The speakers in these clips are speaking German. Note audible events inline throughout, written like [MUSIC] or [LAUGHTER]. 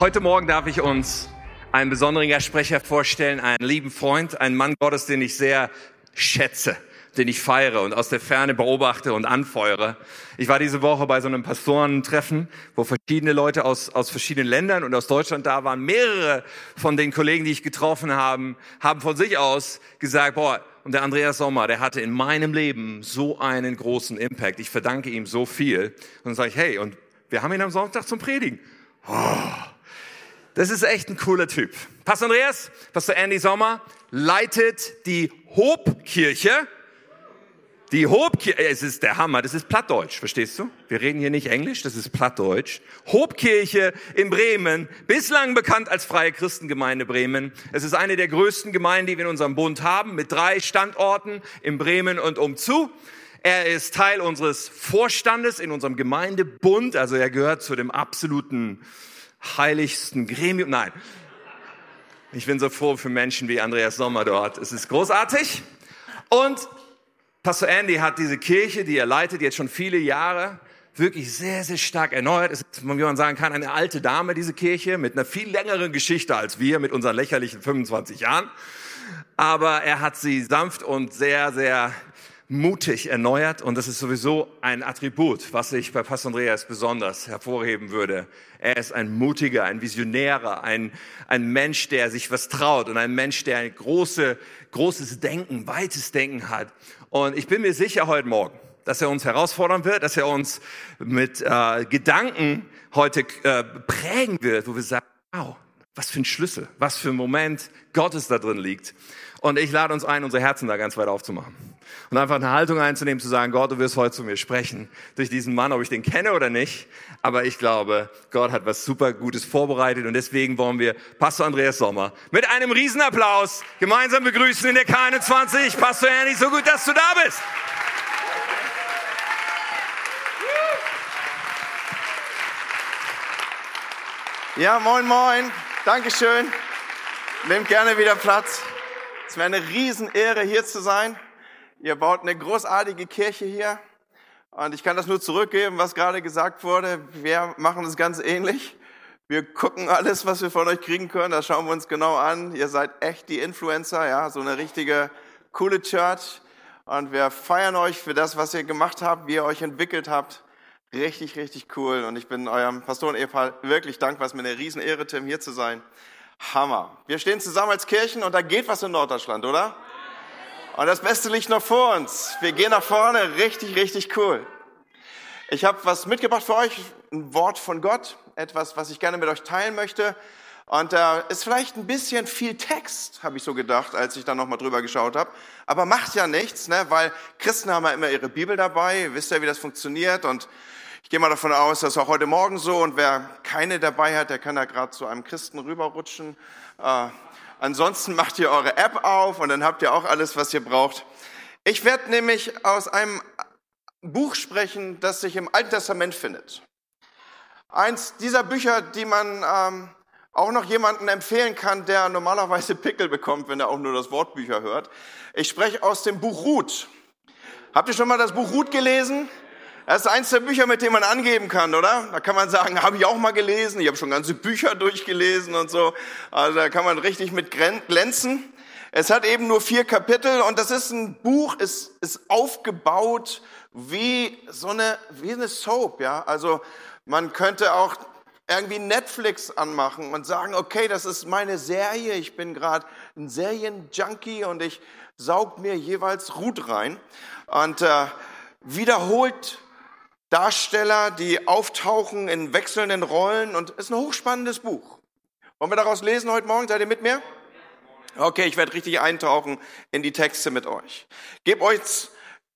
Heute Morgen darf ich uns einen besonderen Sprecher vorstellen, einen lieben Freund, einen Mann Gottes, den ich sehr schätze, den ich feiere und aus der Ferne beobachte und anfeuere. Ich war diese Woche bei so einem Pastorentreffen, wo verschiedene Leute aus, aus verschiedenen Ländern und aus Deutschland da waren. Mehrere von den Kollegen, die ich getroffen habe, haben von sich aus gesagt, boah, und der Andreas Sommer, der hatte in meinem Leben so einen großen Impact. Ich verdanke ihm so viel. Und dann sage ich, hey, und wir haben ihn am Sonntag zum Predigen. Oh, das ist echt ein cooler Typ. Pastor Andreas, Pastor Andy Sommer leitet die Hobkirche. Die Hobkirche, es ist der Hammer, das ist Plattdeutsch, verstehst du? Wir reden hier nicht Englisch, das ist Plattdeutsch. Hobkirche in Bremen, bislang bekannt als Freie Christengemeinde Bremen. Es ist eine der größten Gemeinden, die wir in unserem Bund haben, mit drei Standorten in Bremen und umzu. Er ist Teil unseres Vorstandes in unserem Gemeindebund, also er gehört zu dem absoluten heiligsten Gremium. Nein. Ich bin so froh für Menschen wie Andreas Sommer dort. Es ist großartig. Und Pastor Andy hat diese Kirche, die er leitet, jetzt schon viele Jahre, wirklich sehr, sehr stark erneuert. Es ist, wie man sagen kann, eine alte Dame, diese Kirche, mit einer viel längeren Geschichte als wir, mit unseren lächerlichen 25 Jahren. Aber er hat sie sanft und sehr, sehr mutig erneuert und das ist sowieso ein Attribut, was ich bei Pastor Andreas besonders hervorheben würde. Er ist ein mutiger, ein Visionärer, ein, ein Mensch, der sich was traut und ein Mensch, der ein große, großes Denken, weites Denken hat. Und ich bin mir sicher heute Morgen, dass er uns herausfordern wird, dass er uns mit äh, Gedanken heute äh, prägen wird, wo wir sagen, wow, was für ein Schlüssel, was für ein Moment Gottes da drin liegt. Und ich lade uns ein, unsere Herzen da ganz weit aufzumachen. Und einfach eine Haltung einzunehmen, zu sagen, Gott, du wirst heute zu mir sprechen. Durch diesen Mann, ob ich den kenne oder nicht. Aber ich glaube, Gott hat was super Gutes vorbereitet. Und deswegen wollen wir Pastor Andreas Sommer mit einem Riesenapplaus gemeinsam begrüßen in der K21. Pastor Ernie, so gut, dass du da bist. Ja, moin, moin. Dankeschön. Nehmt gerne wieder Platz. Es wäre eine Riesenehre, hier zu sein. Ihr baut eine großartige Kirche hier. Und ich kann das nur zurückgeben, was gerade gesagt wurde. Wir machen es ganz ähnlich. Wir gucken alles, was wir von euch kriegen können. Das schauen wir uns genau an. Ihr seid echt die Influencer, ja, so eine richtige coole Church. Und wir feiern euch für das, was ihr gemacht habt, wie ihr euch entwickelt habt. Richtig, richtig cool. Und ich bin eurem Pastoren-Ehepaar wirklich dankbar. Es ist mir eine Riesenehre, Tim, hier zu sein. Hammer. Wir stehen zusammen als Kirchen und da geht was in Norddeutschland, oder? Und das Beste liegt noch vor uns. Wir gehen nach vorne. Richtig, richtig cool. Ich habe was mitgebracht für euch. Ein Wort von Gott. Etwas, was ich gerne mit euch teilen möchte. Und da ist vielleicht ein bisschen viel Text, habe ich so gedacht, als ich da nochmal drüber geschaut habe. Aber macht ja nichts, ne? weil Christen haben ja immer ihre Bibel dabei. Wisst ja, wie das funktioniert. Und ich gehe mal davon aus, dass auch heute Morgen so und wer keine dabei hat, der kann da gerade zu einem Christen rüberrutschen. Äh, ansonsten macht ihr eure App auf und dann habt ihr auch alles, was ihr braucht. Ich werde nämlich aus einem Buch sprechen, das sich im Alten Testament findet. Eins dieser Bücher, die man ähm, auch noch jemanden empfehlen kann, der normalerweise Pickel bekommt, wenn er auch nur das Wort Bücher hört. Ich spreche aus dem Buch Ruth. Habt ihr schon mal das Buch Ruth gelesen? Das ist eins der Bücher, mit dem man angeben kann, oder? Da kann man sagen, habe ich auch mal gelesen, ich habe schon ganze Bücher durchgelesen und so. Also da kann man richtig mit glänzen. Es hat eben nur vier Kapitel und das ist ein Buch, es ist aufgebaut wie so eine, wie eine Soap, ja. Also man könnte auch irgendwie Netflix anmachen und sagen, okay, das ist meine Serie, ich bin gerade ein Serienjunkie und ich saug mir jeweils Ruth rein und äh, wiederholt Darsteller, die auftauchen in wechselnden Rollen und es ist ein hochspannendes Buch. Wollen wir daraus lesen heute Morgen? Seid ihr mit mir? Okay, ich werde richtig eintauchen in die Texte mit euch. Gebt euch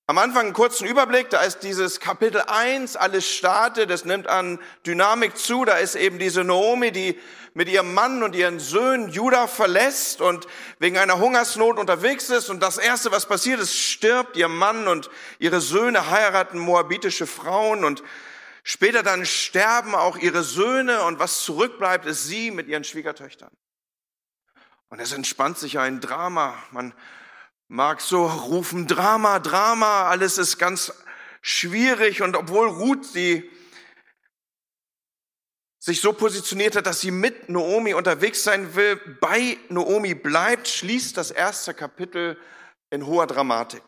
am Anfang einen kurzen Überblick, da ist dieses Kapitel 1, alles startet, das nimmt an Dynamik zu, da ist eben diese Naomi, die mit ihrem Mann und ihren Söhnen Judah verlässt und wegen einer Hungersnot unterwegs ist und das erste, was passiert ist, stirbt ihr Mann und ihre Söhne heiraten moabitische Frauen und später dann sterben auch ihre Söhne und was zurückbleibt, ist sie mit ihren Schwiegertöchtern. Und es entspannt sich ein Drama. Man mag so rufen, Drama, Drama, alles ist ganz schwierig. Und obwohl Ruth die sich so positioniert hat, dass sie mit Naomi unterwegs sein will, bei Naomi bleibt, schließt das erste Kapitel in hoher Dramatik.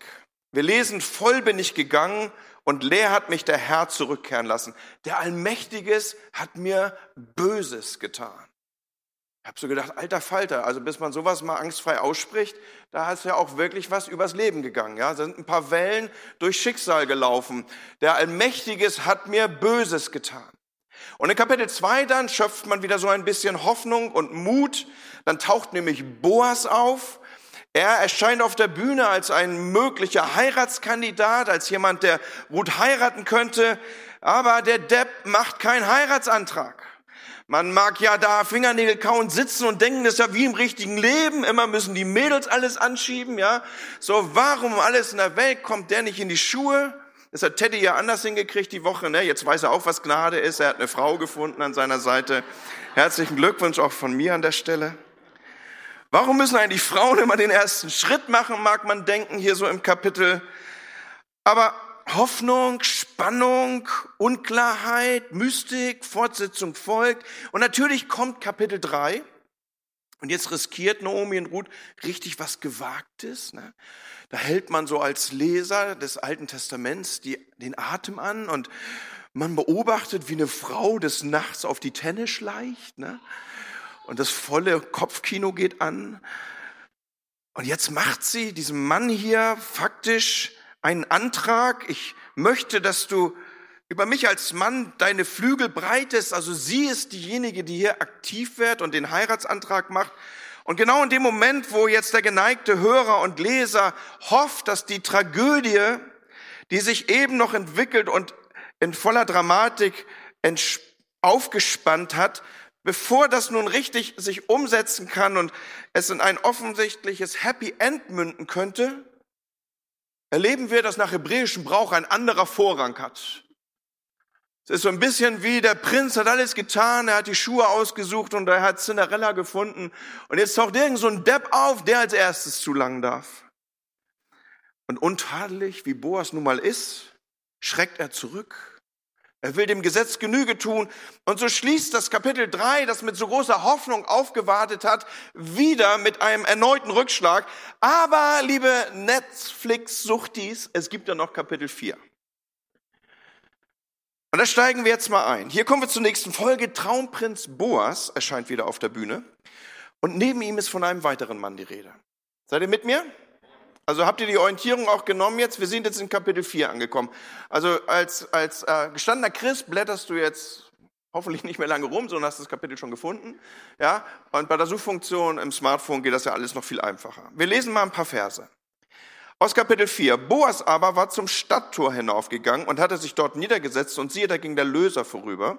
Wir lesen, voll bin ich gegangen und leer hat mich der Herr zurückkehren lassen. Der Allmächtiges hat mir Böses getan. Ich habe so gedacht, alter Falter, also bis man sowas mal angstfrei ausspricht, da ist ja auch wirklich was übers Leben gegangen. Ja, da sind ein paar Wellen durch Schicksal gelaufen. Der Allmächtiges hat mir Böses getan. Und in Kapitel 2 dann schöpft man wieder so ein bisschen Hoffnung und Mut. Dann taucht nämlich Boas auf. Er erscheint auf der Bühne als ein möglicher Heiratskandidat, als jemand, der gut heiraten könnte. Aber der Depp macht keinen Heiratsantrag. Man mag ja da Fingernägel kauen, sitzen und denken, das ist ja wie im richtigen Leben. Immer müssen die Mädels alles anschieben, ja. So, warum alles in der Welt kommt der nicht in die Schuhe? Das hat Teddy ja anders hingekriegt die Woche. Ne? Jetzt weiß er auch, was Gnade ist. Er hat eine Frau gefunden an seiner Seite. Herzlichen Glückwunsch auch von mir an der Stelle. Warum müssen eigentlich Frauen immer den ersten Schritt machen, mag man denken, hier so im Kapitel. Aber Hoffnung, Spannung, Unklarheit, Mystik, Fortsetzung folgt. Und natürlich kommt Kapitel 3. Und jetzt riskiert Naomi und Ruth richtig was Gewagtes. Ne? Da hält man so als Leser des Alten Testaments die, den Atem an und man beobachtet, wie eine Frau des Nachts auf die Tenne schleicht. Ne? Und das volle Kopfkino geht an. Und jetzt macht sie diesem Mann hier faktisch einen Antrag. Ich möchte, dass du über mich als Mann deine Flügel breitest. Also sie ist diejenige, die hier aktiv wird und den Heiratsantrag macht. Und genau in dem Moment, wo jetzt der geneigte Hörer und Leser hofft, dass die Tragödie, die sich eben noch entwickelt und in voller Dramatik aufgespannt hat, bevor das nun richtig sich umsetzen kann und es in ein offensichtliches Happy End münden könnte, erleben wir, dass nach hebräischem Brauch ein anderer Vorrang hat. Es ist so ein bisschen wie der Prinz hat alles getan, er hat die Schuhe ausgesucht und er hat Cinderella gefunden. Und jetzt taucht irgend so ein Depp auf, der als erstes zu lang darf. Und untadelig, wie Boas nun mal ist, schreckt er zurück. Er will dem Gesetz Genüge tun. Und so schließt das Kapitel 3, das mit so großer Hoffnung aufgewartet hat, wieder mit einem erneuten Rückschlag. Aber, liebe Netflix-Suchtis, es gibt ja noch Kapitel 4. Und da steigen wir jetzt mal ein. Hier kommen wir zur nächsten Folge. Traumprinz Boas erscheint wieder auf der Bühne. Und neben ihm ist von einem weiteren Mann die Rede. Seid ihr mit mir? Also habt ihr die Orientierung auch genommen jetzt? Wir sind jetzt in Kapitel 4 angekommen. Also als, als äh, gestandener Christ blätterst du jetzt hoffentlich nicht mehr lange rum, sondern hast das Kapitel schon gefunden. Ja? Und bei der Suchfunktion im Smartphone geht das ja alles noch viel einfacher. Wir lesen mal ein paar Verse. Aus Kapitel 4. Boas aber war zum Stadttor hinaufgegangen und hatte sich dort niedergesetzt und siehe, da ging der Löser vorüber,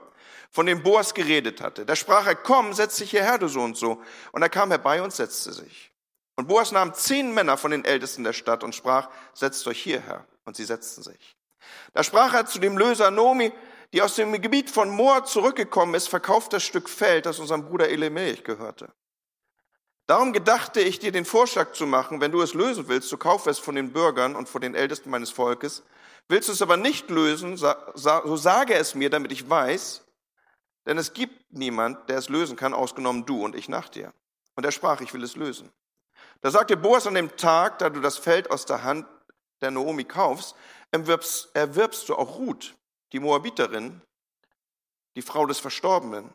von dem Boas geredet hatte. Da sprach er, komm, setz dich hierher, du so und so. Und er kam herbei und setzte sich. Und Boas nahm zehn Männer von den Ältesten der Stadt und sprach, setzt euch hierher. Und sie setzten sich. Da sprach er zu dem Löser Nomi, die aus dem Gebiet von Moor zurückgekommen ist, verkauft das Stück Feld, das unserem Bruder Elimelech gehörte. Darum gedachte ich dir den Vorschlag zu machen, wenn du es lösen willst, so kauf es von den Bürgern und von den Ältesten meines Volkes. Willst du es aber nicht lösen, so sage es mir, damit ich weiß, denn es gibt niemand, der es lösen kann, ausgenommen du und ich nach dir. Und er sprach, ich will es lösen. Da sagte Boas an dem Tag, da du das Feld aus der Hand der Naomi kaufst, erwirbst, erwirbst du auch Ruth, die Moabiterin, die Frau des Verstorbenen,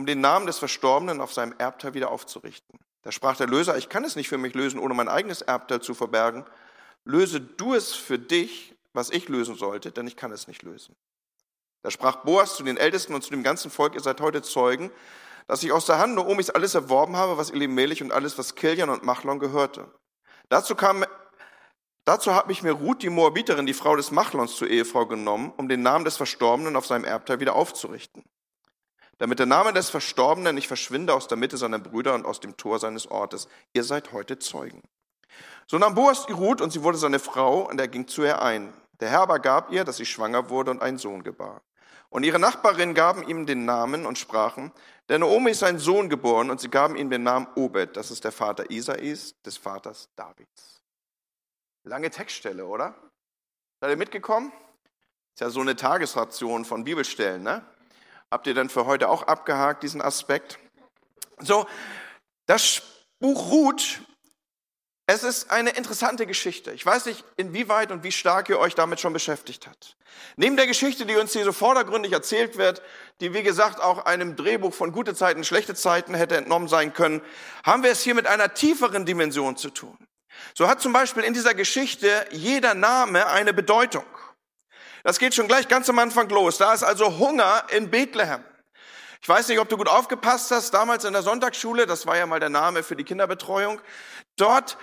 um den Namen des Verstorbenen auf seinem Erbteil wieder aufzurichten. Da sprach der Löser, ich kann es nicht für mich lösen, ohne mein eigenes Erbteil zu verbergen. Löse du es für dich, was ich lösen sollte, denn ich kann es nicht lösen. Da sprach Boas zu den Ältesten und zu dem ganzen Volk, ihr seid heute Zeugen, dass ich aus der Hand Noomis alles erworben habe, was Elimelech und alles, was Kiljan und Machlon gehörte. Dazu kam, dazu habe ich mir Ruth, die Moabiterin, die Frau des Machlons, zur Ehefrau genommen, um den Namen des Verstorbenen auf seinem Erbteil wieder aufzurichten damit der Name des Verstorbenen nicht verschwinde aus der Mitte seiner Brüder und aus dem Tor seines Ortes. Ihr seid heute Zeugen. So nahm Boas die Ruth und sie wurde seine Frau und er ging zu ihr ein. Der Herr aber gab ihr, dass sie schwanger wurde und einen Sohn gebar. Und ihre Nachbarinnen gaben ihm den Namen und sprachen, der Naomi ist ein Sohn geboren und sie gaben ihm den Namen Obed, das ist der Vater Isais, des Vaters Davids. Lange Textstelle, oder? Seid ihr mitgekommen? Ist ja so eine Tagesration von Bibelstellen, ne? Habt ihr dann für heute auch abgehakt, diesen Aspekt? So, das Buch Ruth, es ist eine interessante Geschichte. Ich weiß nicht, inwieweit und wie stark ihr euch damit schon beschäftigt habt. Neben der Geschichte, die uns hier so vordergründig erzählt wird, die wie gesagt auch einem Drehbuch von gute Zeiten, schlechte Zeiten hätte entnommen sein können, haben wir es hier mit einer tieferen Dimension zu tun. So hat zum Beispiel in dieser Geschichte jeder Name eine Bedeutung. Das geht schon gleich ganz am Anfang los. Da ist also Hunger in Bethlehem. Ich weiß nicht, ob du gut aufgepasst hast, damals in der Sonntagsschule, das war ja mal der Name für die Kinderbetreuung. Dort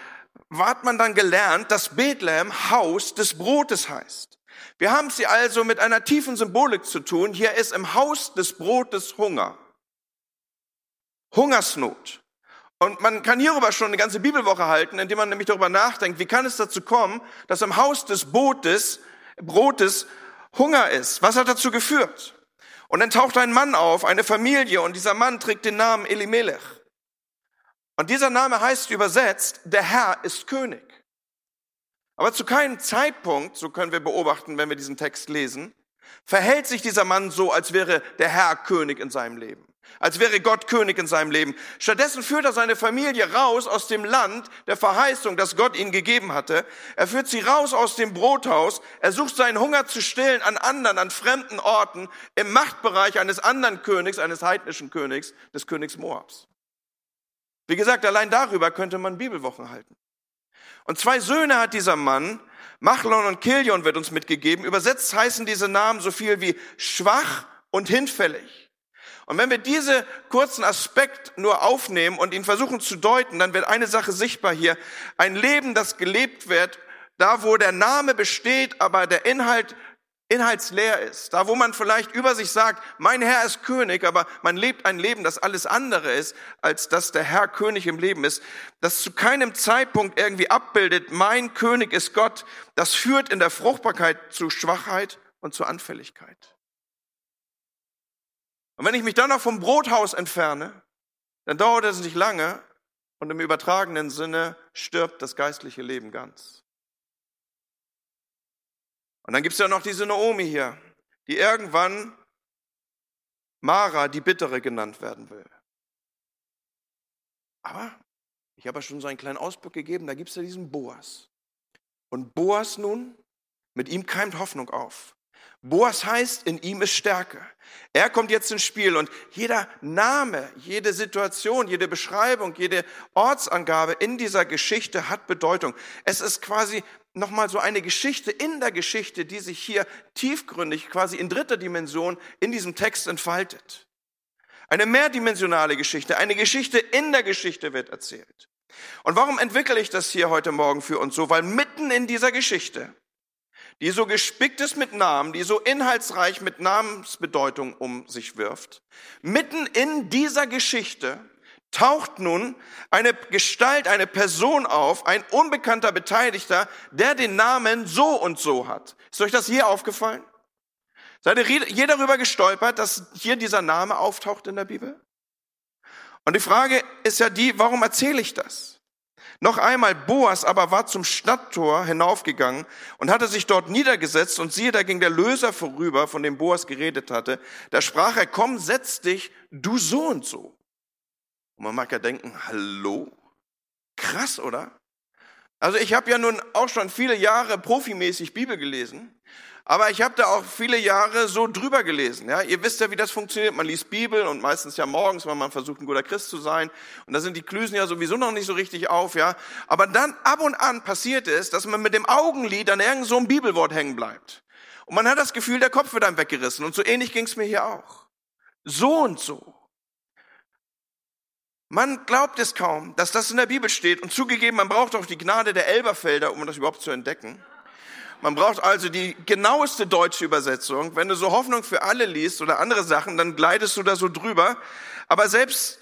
hat man dann gelernt, dass Bethlehem Haus des Brotes heißt. Wir haben sie also mit einer tiefen Symbolik zu tun. Hier ist im Haus des Brotes Hunger. Hungersnot. Und man kann hierüber schon eine ganze Bibelwoche halten, indem man nämlich darüber nachdenkt, wie kann es dazu kommen, dass im Haus des Bootes, Brotes Hunger ist? Was hat dazu geführt? Und dann taucht ein Mann auf, eine Familie, und dieser Mann trägt den Namen Elimelech. Und dieser Name heißt übersetzt, der Herr ist König. Aber zu keinem Zeitpunkt, so können wir beobachten, wenn wir diesen Text lesen, verhält sich dieser Mann so, als wäre der Herr König in seinem Leben als wäre Gott König in seinem Leben. Stattdessen führt er seine Familie raus aus dem Land der Verheißung, das Gott ihnen gegeben hatte. Er führt sie raus aus dem Brothaus. Er sucht seinen Hunger zu stillen an anderen, an fremden Orten, im Machtbereich eines anderen Königs, eines heidnischen Königs, des Königs Moabs. Wie gesagt, allein darüber könnte man Bibelwochen halten. Und zwei Söhne hat dieser Mann, Machlon und Kilion wird uns mitgegeben. Übersetzt heißen diese Namen so viel wie schwach und hinfällig. Und wenn wir diese kurzen Aspekt nur aufnehmen und ihn versuchen zu deuten, dann wird eine Sache sichtbar hier. Ein Leben, das gelebt wird, da wo der Name besteht, aber der Inhalt inhaltsleer ist. Da wo man vielleicht über sich sagt, mein Herr ist König, aber man lebt ein Leben, das alles andere ist, als dass der Herr König im Leben ist. Das zu keinem Zeitpunkt irgendwie abbildet, mein König ist Gott. Das führt in der Fruchtbarkeit zu Schwachheit und zu Anfälligkeit. Und wenn ich mich dann noch vom Brothaus entferne, dann dauert es nicht lange und im übertragenen Sinne stirbt das geistliche Leben ganz. Und dann gibt es ja noch diese Naomi hier, die irgendwann Mara, die Bittere, genannt werden will. Aber ich habe ja schon so einen kleinen Ausblick gegeben, da gibt es ja diesen Boas. Und Boas nun, mit ihm keimt Hoffnung auf. Boas heißt, in ihm ist Stärke. Er kommt jetzt ins Spiel und jeder Name, jede Situation, jede Beschreibung, jede Ortsangabe in dieser Geschichte hat Bedeutung. Es ist quasi nochmal so eine Geschichte in der Geschichte, die sich hier tiefgründig, quasi in dritter Dimension in diesem Text entfaltet. Eine mehrdimensionale Geschichte, eine Geschichte in der Geschichte wird erzählt. Und warum entwickle ich das hier heute Morgen für uns so? Weil mitten in dieser Geschichte die so gespickt ist mit Namen, die so inhaltsreich mit Namensbedeutung um sich wirft. Mitten in dieser Geschichte taucht nun eine Gestalt, eine Person auf, ein unbekannter Beteiligter, der den Namen so und so hat. Ist euch das hier aufgefallen? Seid ihr je darüber gestolpert, dass hier dieser Name auftaucht in der Bibel? Und die Frage ist ja die, warum erzähle ich das? Noch einmal, Boas aber war zum Stadttor hinaufgegangen und hatte sich dort niedergesetzt und siehe, da ging der Löser vorüber, von dem Boas geredet hatte. Da sprach er, komm, setz dich, du so und so. Und man mag ja denken, hallo? Krass, oder? Also ich habe ja nun auch schon viele Jahre profimäßig Bibel gelesen aber ich habe da auch viele Jahre so drüber gelesen. Ja, ihr wisst ja, wie das funktioniert. Man liest Bibel und meistens ja morgens, weil man versucht, ein guter Christ zu sein. Und da sind die Klüsen ja sowieso noch nicht so richtig auf. Ja, aber dann ab und an passiert es, dass man mit dem Augenlid an irgend so Bibelwort hängen bleibt. Und man hat das Gefühl, der Kopf wird einem weggerissen. Und so ähnlich ging es mir hier auch. So und so. Man glaubt es kaum, dass das in der Bibel steht. Und zugegeben, man braucht auch die Gnade der Elberfelder, um das überhaupt zu entdecken. Man braucht also die genaueste deutsche Übersetzung. Wenn du so Hoffnung für alle liest oder andere Sachen, dann gleitest du da so drüber. Aber selbst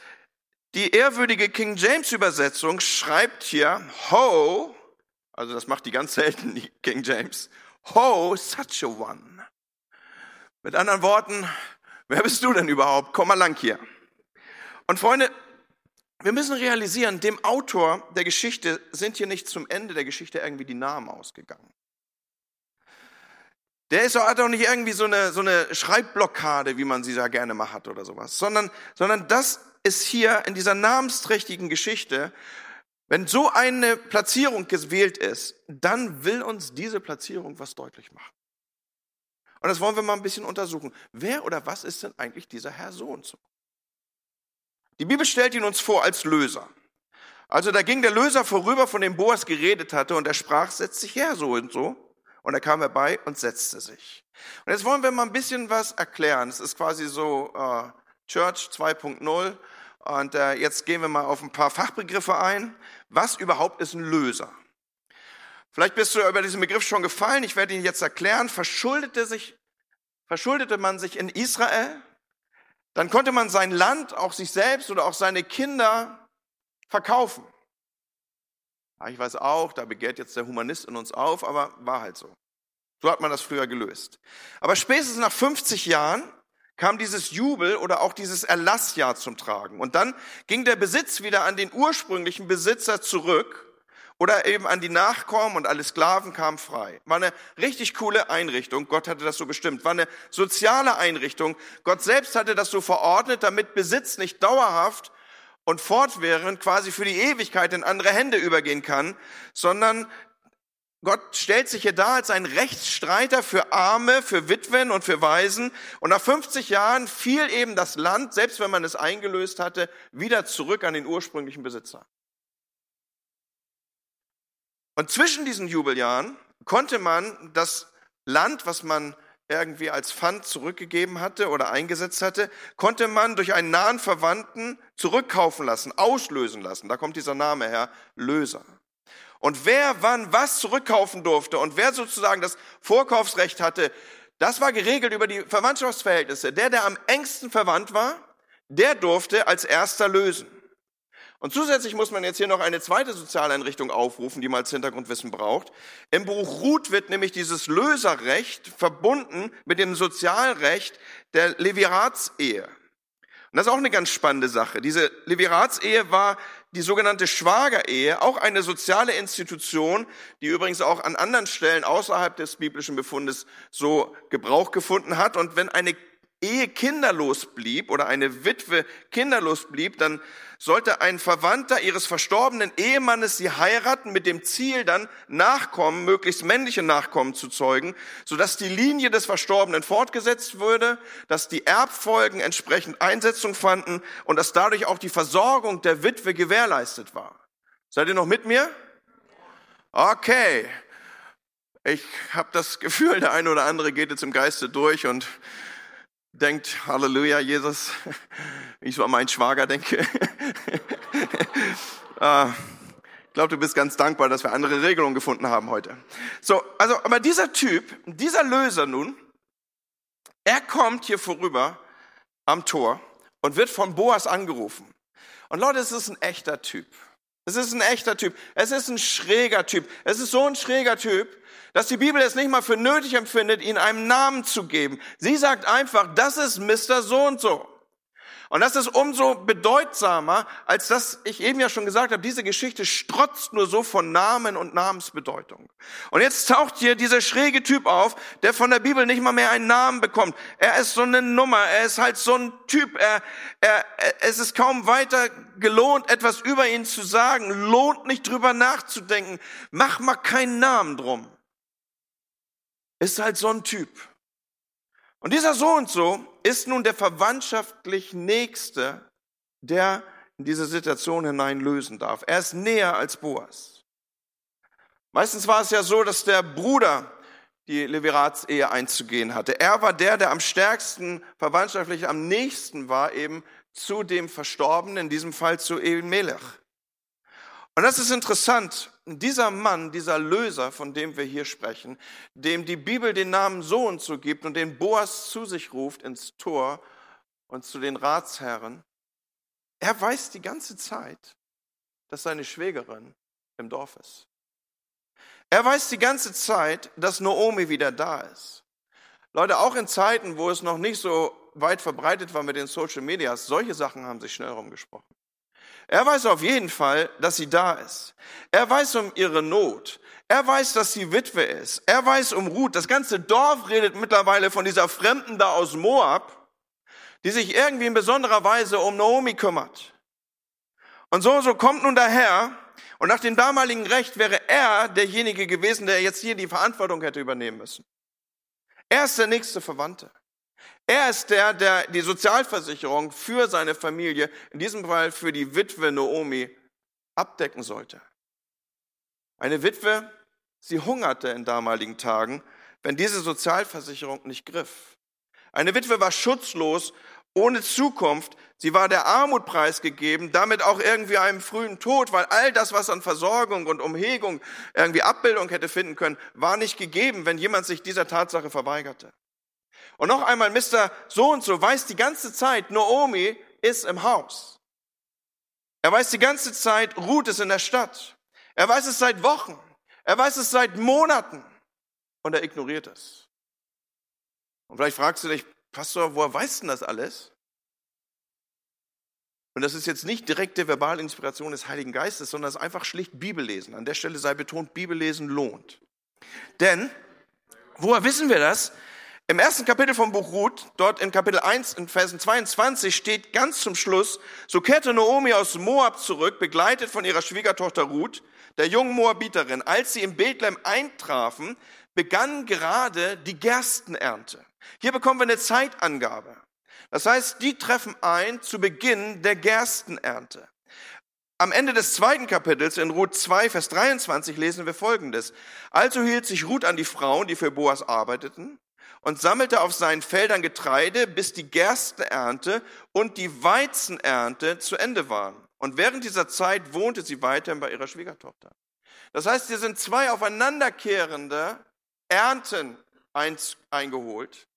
die ehrwürdige King James Übersetzung schreibt hier, ho, also das macht die ganz selten, die King James, ho, such a one. Mit anderen Worten, wer bist du denn überhaupt? Komm mal lang hier. Und Freunde, wir müssen realisieren, dem Autor der Geschichte sind hier nicht zum Ende der Geschichte irgendwie die Namen ausgegangen. Der ist auch, hat auch nicht irgendwie so eine, so eine Schreibblockade, wie man sie da gerne mal hat oder sowas, sondern, sondern das ist hier in dieser namensträchtigen Geschichte, wenn so eine Platzierung gewählt ist, dann will uns diese Platzierung was deutlich machen. Und das wollen wir mal ein bisschen untersuchen. Wer oder was ist denn eigentlich dieser Herr so und so? Die Bibel stellt ihn uns vor als Löser. Also da ging der Löser vorüber, von dem Boas geredet hatte, und er sprach, setz dich her so und so. Und er kam herbei und setzte sich. Und jetzt wollen wir mal ein bisschen was erklären. Es ist quasi so äh, Church 2.0. Und äh, jetzt gehen wir mal auf ein paar Fachbegriffe ein. Was überhaupt ist ein Löser? Vielleicht bist du über diesen Begriff schon gefallen. Ich werde ihn jetzt erklären. Verschuldete, sich, verschuldete man sich in Israel, dann konnte man sein Land, auch sich selbst oder auch seine Kinder verkaufen. Ich weiß auch, da begehrt jetzt der Humanist in uns auf, aber war halt so. So hat man das früher gelöst. Aber spätestens nach 50 Jahren kam dieses Jubel oder auch dieses Erlassjahr zum Tragen. Und dann ging der Besitz wieder an den ursprünglichen Besitzer zurück oder eben an die Nachkommen und alle Sklaven kamen frei. War eine richtig coole Einrichtung. Gott hatte das so bestimmt. War eine soziale Einrichtung. Gott selbst hatte das so verordnet, damit Besitz nicht dauerhaft und fortwährend quasi für die Ewigkeit in andere Hände übergehen kann, sondern Gott stellt sich hier da als ein Rechtsstreiter für Arme, für Witwen und für Waisen. Und nach 50 Jahren fiel eben das Land, selbst wenn man es eingelöst hatte, wieder zurück an den ursprünglichen Besitzer. Und zwischen diesen Jubeljahren konnte man das Land, was man irgendwie als Pfand zurückgegeben hatte oder eingesetzt hatte, konnte man durch einen nahen Verwandten zurückkaufen lassen, auslösen lassen. Da kommt dieser Name her, Löser. Und wer wann was zurückkaufen durfte und wer sozusagen das Vorkaufsrecht hatte, das war geregelt über die Verwandtschaftsverhältnisse. Der, der am engsten verwandt war, der durfte als erster lösen. Und zusätzlich muss man jetzt hier noch eine zweite Sozialeinrichtung aufrufen, die man als Hintergrundwissen braucht. Im Buch Ruth wird nämlich dieses Löserrecht verbunden mit dem Sozialrecht der Leviratsehe. Und das ist auch eine ganz spannende Sache. Diese Leviratsehe war die sogenannte Schwagerehe, auch eine soziale Institution, die übrigens auch an anderen Stellen außerhalb des biblischen Befundes so Gebrauch gefunden hat. Und wenn eine Ehe kinderlos blieb oder eine Witwe kinderlos blieb, dann sollte ein Verwandter ihres verstorbenen Ehemannes sie heiraten mit dem Ziel, dann Nachkommen, möglichst männliche Nachkommen zu zeugen, sodass die Linie des Verstorbenen fortgesetzt würde, dass die Erbfolgen entsprechend Einsetzung fanden und dass dadurch auch die Versorgung der Witwe gewährleistet war. Seid ihr noch mit mir? Okay. Ich habe das Gefühl, der eine oder andere geht jetzt im Geiste durch und denkt, Halleluja, Jesus, ich so an meinen Schwager denke. [LAUGHS] Ah, ich glaube, du bist ganz dankbar, dass wir andere Regelungen gefunden haben heute. So, also, aber dieser Typ, dieser Löser nun, er kommt hier vorüber am Tor und wird von Boas angerufen. Und Leute, es ist ein echter Typ. Es ist ein echter Typ. Es ist ein schräger Typ. Es ist so ein schräger Typ, dass die Bibel es nicht mal für nötig empfindet, ihn einen Namen zu geben. Sie sagt einfach, das ist Mr. So und so. Und das ist umso bedeutsamer, als dass ich eben ja schon gesagt habe, diese Geschichte strotzt nur so von Namen und Namensbedeutung. Und jetzt taucht hier dieser schräge Typ auf, der von der Bibel nicht mal mehr einen Namen bekommt. Er ist so eine Nummer, er ist halt so ein Typ. Er, er, es ist kaum weiter gelohnt, etwas über ihn zu sagen. Lohnt nicht drüber nachzudenken. Mach mal keinen Namen drum ist halt so ein Typ. Und dieser so und so ist nun der verwandtschaftlich Nächste, der in diese Situation hinein lösen darf. Er ist näher als Boas. Meistens war es ja so, dass der Bruder die Leviratsehe einzugehen hatte. Er war der, der am stärksten verwandtschaftlich am nächsten war eben zu dem Verstorbenen, in diesem Fall zu Elimelech. Und das ist interessant. Dieser Mann, dieser Löser, von dem wir hier sprechen, dem die Bibel den Namen so und so gibt und den Boas zu sich ruft ins Tor und zu den Ratsherren, er weiß die ganze Zeit, dass seine Schwägerin im Dorf ist. Er weiß die ganze Zeit, dass Noomi wieder da ist. Leute, auch in Zeiten, wo es noch nicht so weit verbreitet war mit den Social Medias, solche Sachen haben sich schnell rumgesprochen. Er weiß auf jeden Fall, dass sie da ist. Er weiß um ihre Not. Er weiß, dass sie Witwe ist. Er weiß um Ruth. Das ganze Dorf redet mittlerweile von dieser Fremden da aus Moab, die sich irgendwie in besonderer Weise um Naomi kümmert. Und so, so kommt nun daher, und nach dem damaligen Recht wäre er derjenige gewesen, der jetzt hier die Verantwortung hätte übernehmen müssen. Er ist der nächste Verwandte. Er ist der, der die Sozialversicherung für seine Familie, in diesem Fall für die Witwe Naomi, abdecken sollte. Eine Witwe, sie hungerte in damaligen Tagen, wenn diese Sozialversicherung nicht griff. Eine Witwe war schutzlos, ohne Zukunft. Sie war der Armut preisgegeben, damit auch irgendwie einem frühen Tod, weil all das, was an Versorgung und Umhegung irgendwie Abbildung hätte finden können, war nicht gegeben, wenn jemand sich dieser Tatsache verweigerte. Und noch einmal, Mr. So und so weiß die ganze Zeit, Naomi ist im Haus. Er weiß die ganze Zeit, Ruth ist in der Stadt. Er weiß es seit Wochen. Er weiß es seit Monaten. Und er ignoriert es. Und vielleicht fragst du dich, Pastor, woher weißt du das alles? Und das ist jetzt nicht direkte verbale Inspiration des Heiligen Geistes, sondern es ist einfach schlicht Bibellesen. An der Stelle sei betont, Bibellesen lohnt. Denn, woher wissen wir das? Im ersten Kapitel vom Buch Ruth, dort in Kapitel 1 in Versen 22 steht ganz zum Schluss, so kehrte Naomi aus Moab zurück, begleitet von ihrer Schwiegertochter Ruth, der jungen Moabiterin. Als sie in Bethlehem eintrafen, begann gerade die Gerstenernte. Hier bekommen wir eine Zeitangabe. Das heißt, die treffen ein zu Beginn der Gerstenernte. Am Ende des zweiten Kapitels in Ruth 2, Vers 23 lesen wir Folgendes. Also hielt sich Ruth an die Frauen, die für Boas arbeiteten, und sammelte auf seinen Feldern Getreide, bis die Gerstenernte und die Weizenernte zu Ende waren. Und während dieser Zeit wohnte sie weiterhin bei ihrer Schwiegertochter. Das heißt, hier sind zwei aufeinanderkehrende Ernten eingeholt.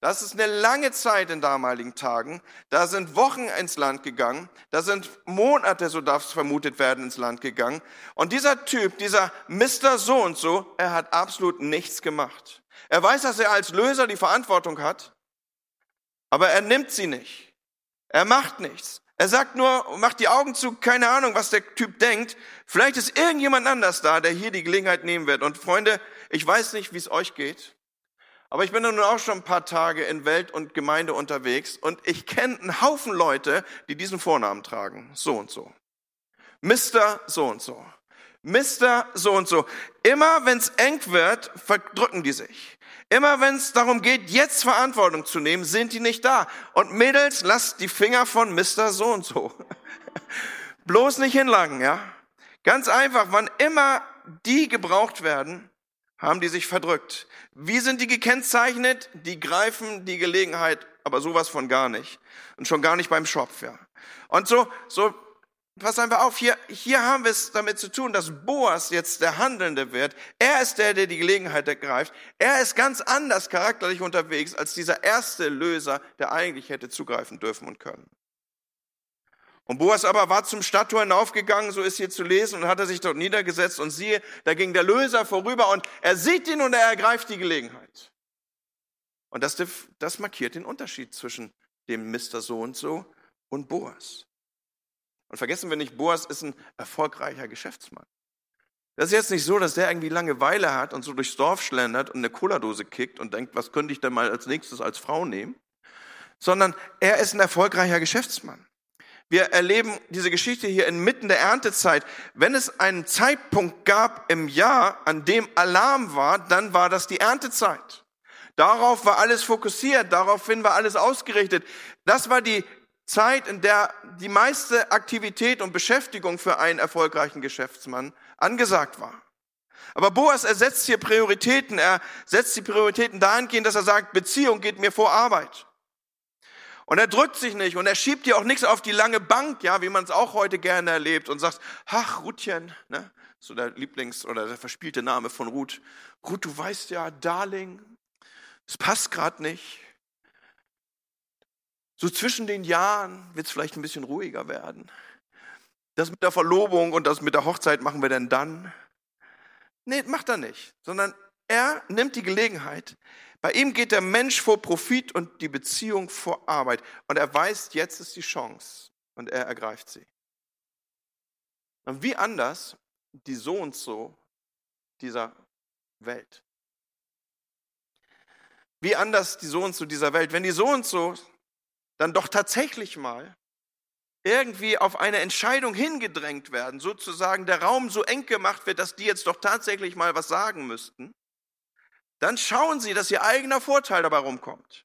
Das ist eine lange Zeit in damaligen Tagen. Da sind Wochen ins Land gegangen. Da sind Monate, so darf es vermutet werden, ins Land gegangen. Und dieser Typ, dieser Mr. So und so, er hat absolut nichts gemacht. Er weiß, dass er als Löser die Verantwortung hat, aber er nimmt sie nicht. Er macht nichts. Er sagt nur, macht die Augen zu, keine Ahnung, was der Typ denkt. Vielleicht ist irgendjemand anders da, der hier die Gelegenheit nehmen wird. Und Freunde, ich weiß nicht, wie es euch geht, aber ich bin nun auch schon ein paar Tage in Welt und Gemeinde unterwegs und ich kenne einen Haufen Leute, die diesen Vornamen tragen. So und so. Mr. So und so. Mr. So und so. Immer wenn es eng wird, verdrücken die sich. Immer wenn es darum geht, jetzt Verantwortung zu nehmen, sind die nicht da. Und Mädels, lasst die Finger von Mr. So und so. [LAUGHS] Bloß nicht hinlangen, ja? Ganz einfach, wann immer die gebraucht werden, haben die sich verdrückt. Wie sind die gekennzeichnet? Die greifen die Gelegenheit, aber sowas von gar nicht. Und schon gar nicht beim Schopf, ja. Und so, so pass einfach auf, hier, hier haben wir es damit zu tun, dass Boas jetzt der Handelnde wird. Er ist der, der die Gelegenheit ergreift. Er ist ganz anders charakterlich unterwegs als dieser erste Löser, der eigentlich hätte zugreifen dürfen und können. Und Boas aber war zum Stadttor hinaufgegangen, so ist hier zu lesen, und hat er sich dort niedergesetzt und siehe, da ging der Löser vorüber und er sieht ihn und er ergreift die Gelegenheit. Und das, das markiert den Unterschied zwischen dem Mr. So und so und Boas. Und vergessen wir nicht, Boas ist ein erfolgreicher Geschäftsmann. Das ist jetzt nicht so, dass der irgendwie Langeweile hat und so durchs Dorf schlendert und eine Cola-Dose kickt und denkt, was könnte ich denn mal als nächstes als Frau nehmen? Sondern er ist ein erfolgreicher Geschäftsmann. Wir erleben diese Geschichte hier inmitten der Erntezeit. Wenn es einen Zeitpunkt gab im Jahr, an dem Alarm war, dann war das die Erntezeit. Darauf war alles fokussiert, daraufhin war alles ausgerichtet. Das war die Zeit, in der die meiste Aktivität und Beschäftigung für einen erfolgreichen Geschäftsmann angesagt war. Aber Boas ersetzt hier Prioritäten. Er setzt die Prioritäten dahingehend, dass er sagt, Beziehung geht mir vor Arbeit. Und er drückt sich nicht und er schiebt dir auch nichts auf die lange Bank, ja, wie man es auch heute gerne erlebt und sagt, ach, Ruthchen, ne? so der Lieblings- oder der verspielte Name von Ruth. Ruth, du weißt ja, Darling, es passt gerade nicht. So zwischen den Jahren wird es vielleicht ein bisschen ruhiger werden. Das mit der Verlobung und das mit der Hochzeit machen wir denn dann? Nee, macht er nicht, sondern er nimmt die Gelegenheit. Bei ihm geht der Mensch vor Profit und die Beziehung vor Arbeit. Und er weiß, jetzt ist die Chance und er ergreift sie. Und wie anders die so und so dieser Welt. Wie anders die so und so dieser Welt. Wenn die so und so dann doch tatsächlich mal irgendwie auf eine Entscheidung hingedrängt werden, sozusagen der Raum so eng gemacht wird, dass die jetzt doch tatsächlich mal was sagen müssten, dann schauen sie, dass ihr eigener Vorteil dabei rumkommt.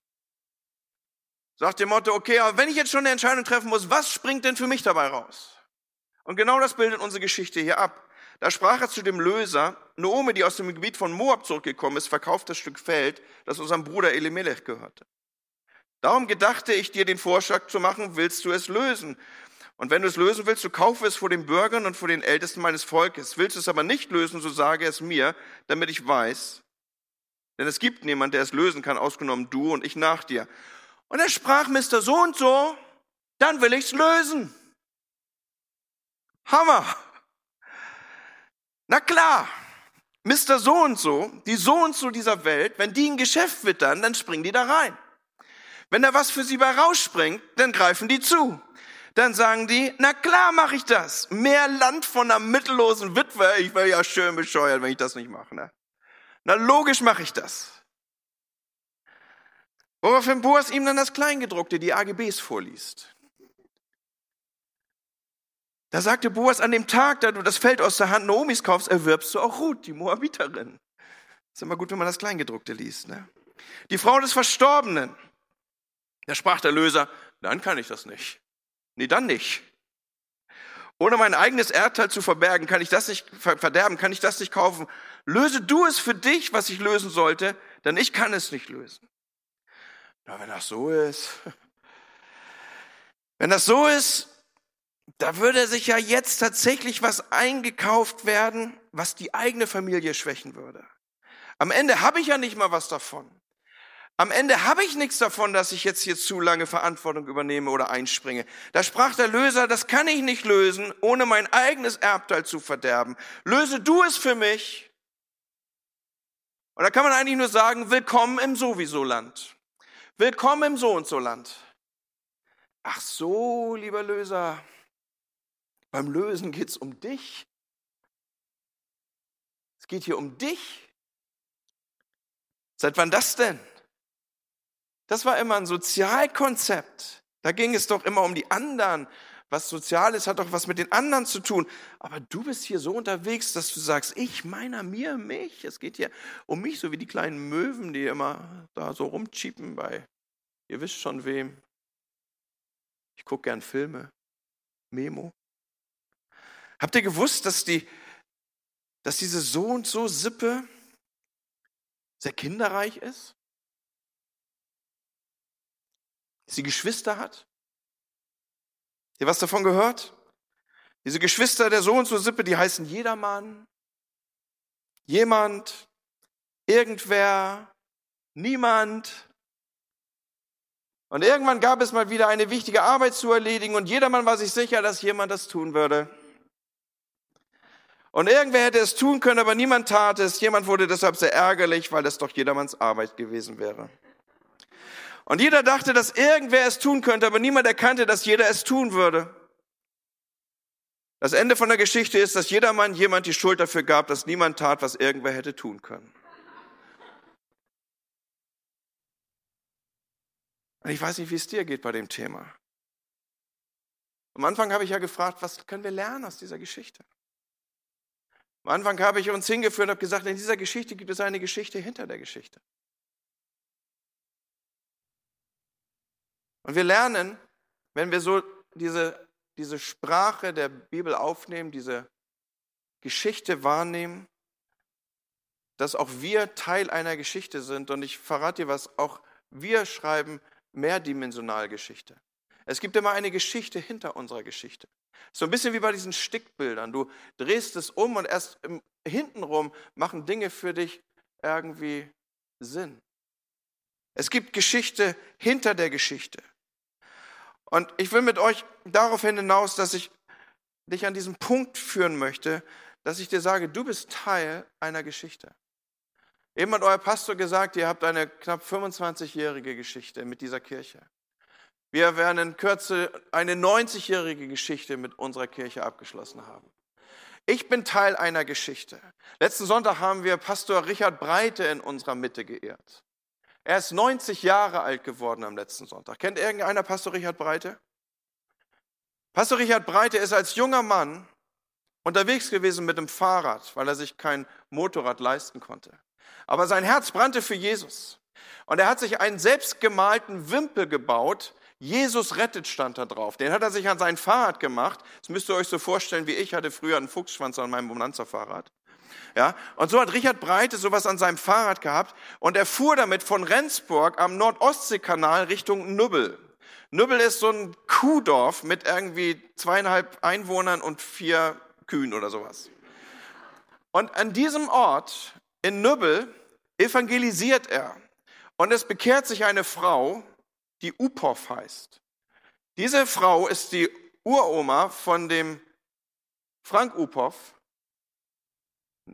Sagt dem Motto, okay, aber wenn ich jetzt schon eine Entscheidung treffen muss, was springt denn für mich dabei raus? Und genau das bildet unsere Geschichte hier ab. Da sprach er zu dem Löser, Naomi, die aus dem Gebiet von Moab zurückgekommen ist, verkauft das Stück Feld, das unserem Bruder Elimelech gehörte. Darum gedachte ich dir den Vorschlag zu machen, willst du es lösen? Und wenn du es lösen willst, so kaufe es vor den Bürgern und vor den Ältesten meines Volkes. Willst du es aber nicht lösen, so sage es mir, damit ich weiß. Denn es gibt niemand, der es lösen kann, ausgenommen du und ich nach dir. Und er sprach Mr. So und so, dann will ich's lösen. Hammer. Na klar, Mr. So und so, die so und so dieser Welt, wenn die ein Geschäft wittern, dann springen die da rein. Wenn da was für sie bei rausspringt, dann greifen die zu. Dann sagen die, na klar mache ich das. Mehr Land von einer mittellosen Witwe, ich wäre ja schön bescheuert, wenn ich das nicht mache. Ne? Na logisch mache ich das. Woraufhin Boas ihm dann das Kleingedruckte, die AGBs vorliest. Da sagte Boas, an dem Tag, da du das Feld aus der Hand Naomis kaufst, erwirbst du auch Ruth, die Moabiterin. Ist immer gut, wenn man das Kleingedruckte liest. Ne? Die Frau des Verstorbenen. Da sprach der Löser, dann kann ich das nicht. Nee, dann nicht. Ohne mein eigenes Erdteil zu verbergen, kann ich das nicht verderben, kann ich das nicht kaufen. Löse du es für dich, was ich lösen sollte, denn ich kann es nicht lösen. Na, wenn das so ist, [LAUGHS] wenn das so ist, da würde sich ja jetzt tatsächlich was eingekauft werden, was die eigene Familie schwächen würde. Am Ende habe ich ja nicht mal was davon. Am Ende habe ich nichts davon, dass ich jetzt hier zu lange Verantwortung übernehme oder einspringe. Da sprach der Löser, das kann ich nicht lösen, ohne mein eigenes Erbteil zu verderben. Löse du es für mich. Und da kann man eigentlich nur sagen, willkommen im Sowieso-Land. Willkommen im So und so Land. Ach so, lieber Löser, beim Lösen geht es um dich. Es geht hier um dich. Seit wann das denn? Das war immer ein Sozialkonzept. Da ging es doch immer um die anderen. Was Soziales hat doch was mit den anderen zu tun. Aber du bist hier so unterwegs, dass du sagst, ich, meiner, mir, mich. Es geht hier um mich, so wie die kleinen Möwen, die immer da so rumchiepen bei, ihr wisst schon wem. Ich gucke gern Filme. Memo. Habt ihr gewusst, dass, die, dass diese so und so Sippe sehr kinderreich ist? sie Geschwister hat? Ihr was davon gehört? Diese Geschwister der so und so Sippe, die heißen jedermann, jemand, irgendwer, niemand. Und irgendwann gab es mal wieder eine wichtige Arbeit zu erledigen und jedermann war sich sicher, dass jemand das tun würde. Und irgendwer hätte es tun können, aber niemand tat es. Jemand wurde deshalb sehr ärgerlich, weil es doch jedermanns Arbeit gewesen wäre. Und jeder dachte, dass irgendwer es tun könnte, aber niemand erkannte, dass jeder es tun würde. Das Ende von der Geschichte ist, dass jedermann jemand die Schuld dafür gab, dass niemand tat, was irgendwer hätte tun können. Und ich weiß nicht, wie es dir geht bei dem Thema. Am Anfang habe ich ja gefragt, was können wir lernen aus dieser Geschichte? Am Anfang habe ich uns hingeführt und habe gesagt, in dieser Geschichte gibt es eine Geschichte hinter der Geschichte. Und wir lernen, wenn wir so diese, diese Sprache der Bibel aufnehmen, diese Geschichte wahrnehmen, dass auch wir Teil einer Geschichte sind. Und ich verrate dir was, auch wir schreiben mehrdimensional Geschichte. Es gibt immer eine Geschichte hinter unserer Geschichte. So ein bisschen wie bei diesen Stickbildern. Du drehst es um und erst hintenrum machen Dinge für dich irgendwie Sinn. Es gibt Geschichte hinter der Geschichte. Und ich will mit euch darauf hinaus, dass ich dich an diesen Punkt führen möchte, dass ich dir sage, du bist Teil einer Geschichte. Eben hat euer Pastor gesagt, ihr habt eine knapp 25-jährige Geschichte mit dieser Kirche. Wir werden in Kürze eine 90-jährige Geschichte mit unserer Kirche abgeschlossen haben. Ich bin Teil einer Geschichte. Letzten Sonntag haben wir Pastor Richard Breite in unserer Mitte geehrt. Er ist 90 Jahre alt geworden am letzten Sonntag. Kennt irgendeiner Pastor Richard Breite? Pastor Richard Breite ist als junger Mann unterwegs gewesen mit dem Fahrrad, weil er sich kein Motorrad leisten konnte. Aber sein Herz brannte für Jesus. Und er hat sich einen selbstgemalten Wimpel gebaut. Jesus rettet stand da drauf. Den hat er sich an sein Fahrrad gemacht. Das müsst ihr euch so vorstellen, wie ich hatte früher einen Fuchsschwanz an meinem Bonanza-Fahrrad. Ja, und so hat Richard Breite sowas an seinem Fahrrad gehabt und er fuhr damit von Rendsburg am Nordostseekanal Richtung Nubbel. Nubbel ist so ein Kuhdorf mit irgendwie zweieinhalb Einwohnern und vier Kühen oder sowas. Und an diesem Ort in Nubbel evangelisiert er. Und es bekehrt sich eine Frau, die Upov heißt. Diese Frau ist die Uroma von dem Frank Upov.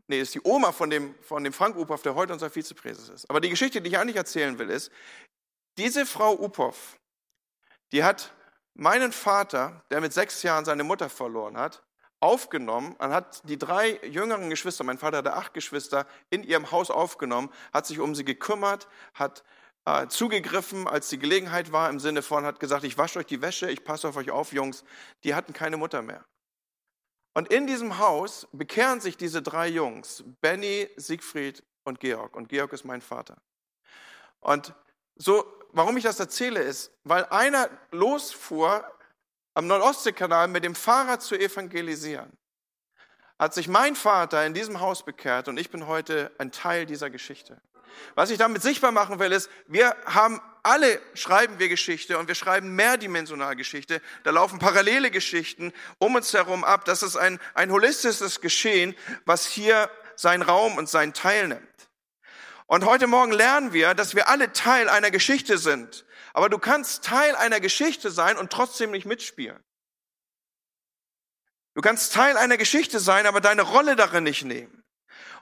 Nee, ist die Oma von dem, von dem Frank Upov, der heute unser Vizepräses ist. Aber die Geschichte, die ich eigentlich erzählen will, ist, diese Frau Upov, die hat meinen Vater, der mit sechs Jahren seine Mutter verloren hat, aufgenommen und hat die drei jüngeren Geschwister, mein Vater hatte acht Geschwister, in ihrem Haus aufgenommen, hat sich um sie gekümmert, hat äh, zugegriffen, als die Gelegenheit war, im Sinne von, hat gesagt, ich wasche euch die Wäsche, ich passe auf euch auf, Jungs. Die hatten keine Mutter mehr. Und in diesem Haus bekehren sich diese drei Jungs, Benny, Siegfried und Georg. Und Georg ist mein Vater. Und so, warum ich das erzähle, ist, weil einer losfuhr am Nordostseekanal mit dem Fahrrad zu evangelisieren, hat sich mein Vater in diesem Haus bekehrt und ich bin heute ein Teil dieser Geschichte. Was ich damit sichtbar machen will, ist, wir haben alle schreiben wir Geschichte und wir schreiben mehrdimensional Geschichte. Da laufen parallele Geschichten um uns herum ab. Das ist ein, ein holistisches Geschehen, was hier seinen Raum und seinen Teil nimmt. Und heute Morgen lernen wir, dass wir alle Teil einer Geschichte sind. Aber du kannst Teil einer Geschichte sein und trotzdem nicht mitspielen. Du kannst Teil einer Geschichte sein, aber deine Rolle darin nicht nehmen.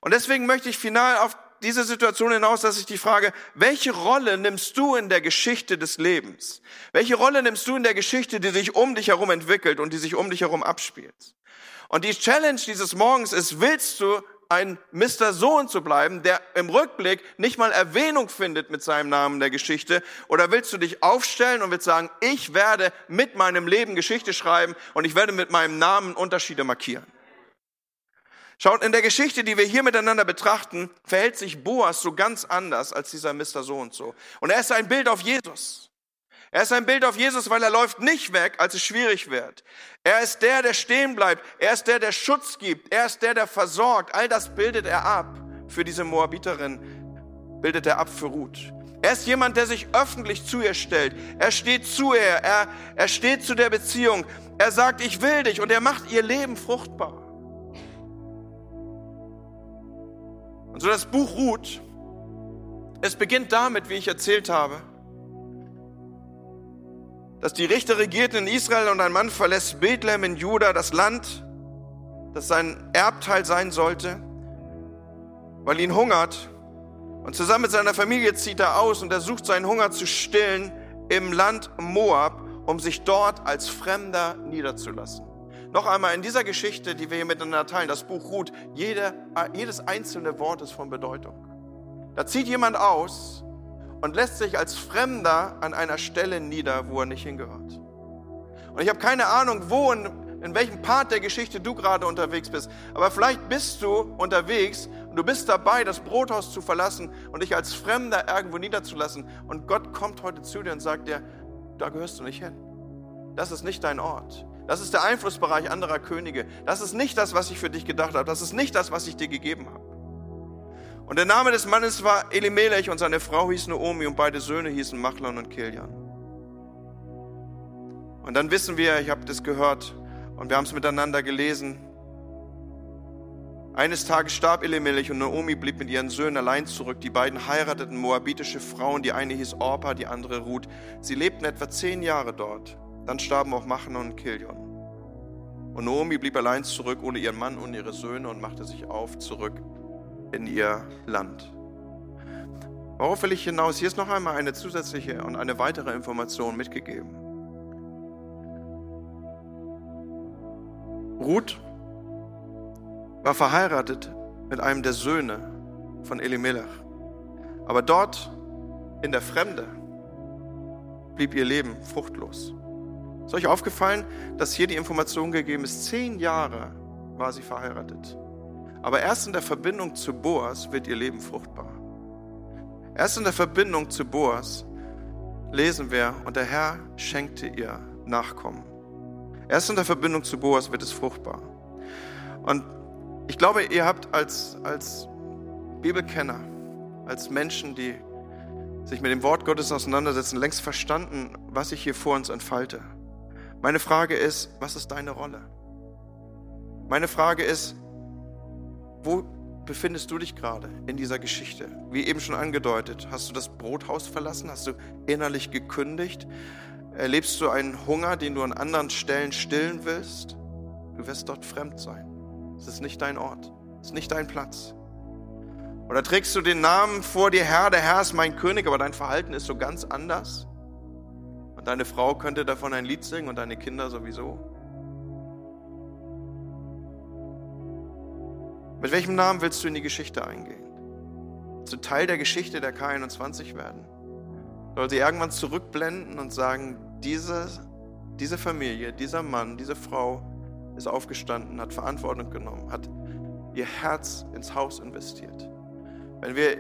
Und deswegen möchte ich final auf diese Situation hinaus, dass ich die frage, welche Rolle nimmst du in der Geschichte des Lebens? Welche Rolle nimmst du in der Geschichte, die sich um dich herum entwickelt und die sich um dich herum abspielt? Und die Challenge dieses Morgens ist, willst du ein Mr. Sohn zu bleiben, der im Rückblick nicht mal Erwähnung findet mit seinem Namen in der Geschichte? Oder willst du dich aufstellen und willst sagen, ich werde mit meinem Leben Geschichte schreiben und ich werde mit meinem Namen Unterschiede markieren? Schaut, in der Geschichte, die wir hier miteinander betrachten, verhält sich Boas so ganz anders als dieser Mr. So und so. Und er ist ein Bild auf Jesus. Er ist ein Bild auf Jesus, weil er läuft nicht weg, als es schwierig wird. Er ist der, der stehen bleibt. Er ist der, der Schutz gibt. Er ist der, der versorgt. All das bildet er ab. Für diese Moabiterin bildet er ab für Ruth. Er ist jemand, der sich öffentlich zu ihr stellt. Er steht zu ihr. Er, er steht zu der Beziehung. Er sagt, ich will dich. Und er macht ihr Leben fruchtbar. Und so das Buch Ruth, es beginnt damit, wie ich erzählt habe, dass die Richter regierten in Israel und ein Mann verlässt Bethlehem in Juda, das Land, das sein Erbteil sein sollte, weil ihn hungert. Und zusammen mit seiner Familie zieht er aus und er sucht seinen Hunger zu stillen im Land Moab, um sich dort als Fremder niederzulassen. Noch einmal in dieser Geschichte, die wir hier miteinander teilen, das Buch Ruth, jede, jedes einzelne Wort ist von Bedeutung. Da zieht jemand aus und lässt sich als Fremder an einer Stelle nieder, wo er nicht hingehört. Und ich habe keine Ahnung, wo und in welchem Part der Geschichte du gerade unterwegs bist. Aber vielleicht bist du unterwegs und du bist dabei, das Brothaus zu verlassen und dich als Fremder irgendwo niederzulassen. Und Gott kommt heute zu dir und sagt dir, da gehörst du nicht hin. Das ist nicht dein Ort. Das ist der Einflussbereich anderer Könige. Das ist nicht das, was ich für dich gedacht habe. Das ist nicht das, was ich dir gegeben habe. Und der Name des Mannes war Elimelech und seine Frau hieß Naomi und beide Söhne hießen Machlon und Kilian. Und dann wissen wir, ich habe das gehört und wir haben es miteinander gelesen. Eines Tages starb Elimelech und Naomi blieb mit ihren Söhnen allein zurück. Die beiden heirateten moabitische Frauen, die eine hieß Orpa, die andere Ruth. Sie lebten etwa zehn Jahre dort. Dann starben auch Machlon und Kilion. Und Naomi blieb allein zurück ohne ihren Mann und ihre Söhne und machte sich auf zurück in ihr Land. Worauf will ich hinaus? Hier ist noch einmal eine zusätzliche und eine weitere Information mitgegeben. Ruth war verheiratet mit einem der Söhne von Elimelech. Aber dort in der Fremde blieb ihr Leben fruchtlos. Ist euch aufgefallen, dass hier die Information gegeben ist, zehn Jahre war sie verheiratet. Aber erst in der Verbindung zu Boas wird ihr Leben fruchtbar. Erst in der Verbindung zu Boas lesen wir, und der Herr schenkte ihr Nachkommen. Erst in der Verbindung zu Boas wird es fruchtbar. Und ich glaube, ihr habt als, als Bibelkenner, als Menschen, die sich mit dem Wort Gottes auseinandersetzen, längst verstanden, was ich hier vor uns entfalte. Meine Frage ist, was ist deine Rolle? Meine Frage ist, wo befindest du dich gerade in dieser Geschichte? Wie eben schon angedeutet, hast du das Brothaus verlassen? Hast du innerlich gekündigt? Erlebst du einen Hunger, den du an anderen Stellen stillen willst? Du wirst dort fremd sein. Es ist nicht dein Ort. Es ist nicht dein Platz. Oder trägst du den Namen vor dir, Herr, der Herr ist mein König, aber dein Verhalten ist so ganz anders? Und deine Frau könnte davon ein Lied singen und deine Kinder sowieso? Mit welchem Namen willst du in die Geschichte eingehen? Du Teil der Geschichte der K21 werden? Soll sie irgendwann zurückblenden und sagen, diese, diese Familie, dieser Mann, diese Frau ist aufgestanden, hat Verantwortung genommen, hat ihr Herz ins Haus investiert. Wenn wir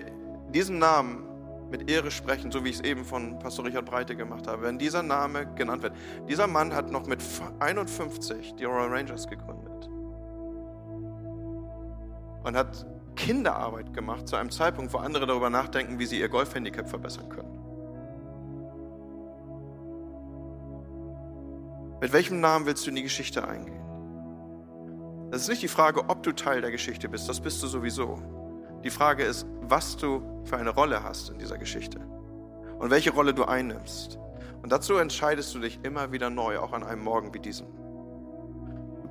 diesen Namen mit Ehre sprechen, so wie ich es eben von Pastor Richard Breite gemacht habe, wenn dieser Name genannt wird. Dieser Mann hat noch mit 51 die Royal Rangers gegründet und hat Kinderarbeit gemacht zu einem Zeitpunkt, wo andere darüber nachdenken, wie sie ihr Golfhandicap verbessern können. Mit welchem Namen willst du in die Geschichte eingehen? Das ist nicht die Frage, ob du Teil der Geschichte bist, das bist du sowieso. Die Frage ist, was du für eine Rolle hast in dieser Geschichte und welche Rolle du einnimmst. Und dazu entscheidest du dich immer wieder neu, auch an einem Morgen wie diesem.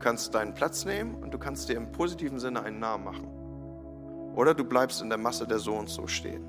Du kannst deinen Platz nehmen und du kannst dir im positiven Sinne einen Namen machen. Oder du bleibst in der Masse der so und so stehen.